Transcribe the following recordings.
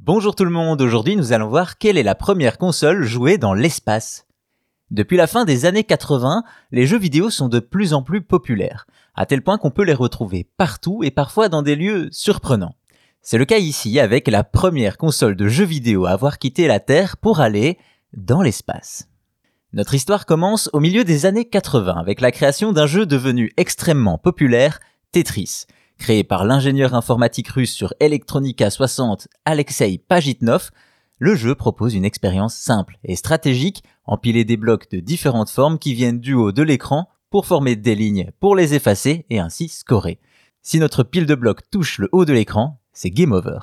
Bonjour tout le monde, aujourd'hui nous allons voir quelle est la première console jouée dans l'espace. Depuis la fin des années 80, les jeux vidéo sont de plus en plus populaires, à tel point qu'on peut les retrouver partout et parfois dans des lieux surprenants. C'est le cas ici avec la première console de jeux vidéo à avoir quitté la Terre pour aller dans l'espace. Notre histoire commence au milieu des années 80 avec la création d'un jeu devenu extrêmement populaire, Tetris, Créé par l'ingénieur informatique russe sur Electronica 60 Alexei Pajitnov, le jeu propose une expérience simple et stratégique, empiler des blocs de différentes formes qui viennent du haut de l'écran pour former des lignes pour les effacer et ainsi scorer. Si notre pile de blocs touche le haut de l'écran, c'est game over.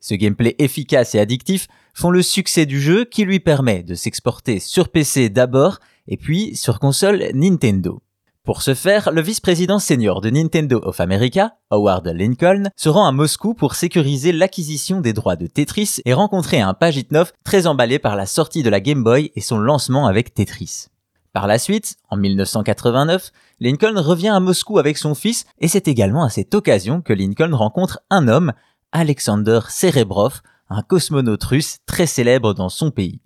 Ce gameplay efficace et addictif font le succès du jeu qui lui permet de s'exporter sur PC d'abord et puis sur console Nintendo. Pour ce faire, le vice-président senior de Nintendo of America, Howard Lincoln, se rend à Moscou pour sécuriser l'acquisition des droits de Tetris et rencontrer un Pajitnov très emballé par la sortie de la Game Boy et son lancement avec Tetris. Par la suite, en 1989, Lincoln revient à Moscou avec son fils et c'est également à cette occasion que Lincoln rencontre un homme, Alexander Serebrov, un cosmonaute russe très célèbre dans son pays.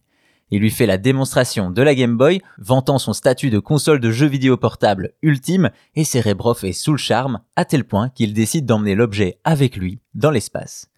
Il lui fait la démonstration de la Game Boy, vantant son statut de console de jeux vidéo portable ultime, et Cerebrov est sous le charme, à tel point qu'il décide d'emmener l'objet avec lui dans l'espace.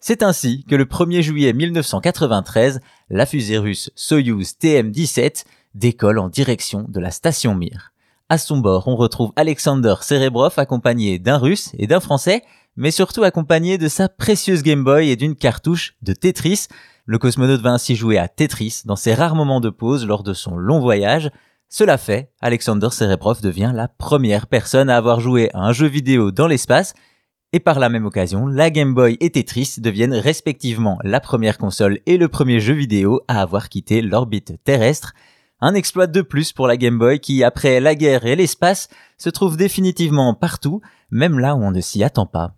C'est ainsi que le 1er juillet 1993, la fusée russe Soyuz TM-17 décolle en direction de la station Mir. À son bord, on retrouve Alexander Serebrov accompagné d'un russe et d'un français, mais surtout accompagné de sa précieuse Game Boy et d'une cartouche de Tetris, le cosmonaute va ainsi jouer à Tetris dans ses rares moments de pause lors de son long voyage. Cela fait, Alexander Serebrov devient la première personne à avoir joué à un jeu vidéo dans l'espace, et par la même occasion, la Game Boy et Tetris deviennent respectivement la première console et le premier jeu vidéo à avoir quitté l'orbite terrestre. Un exploit de plus pour la Game Boy qui, après la guerre et l'espace, se trouve définitivement partout, même là où on ne s'y attend pas.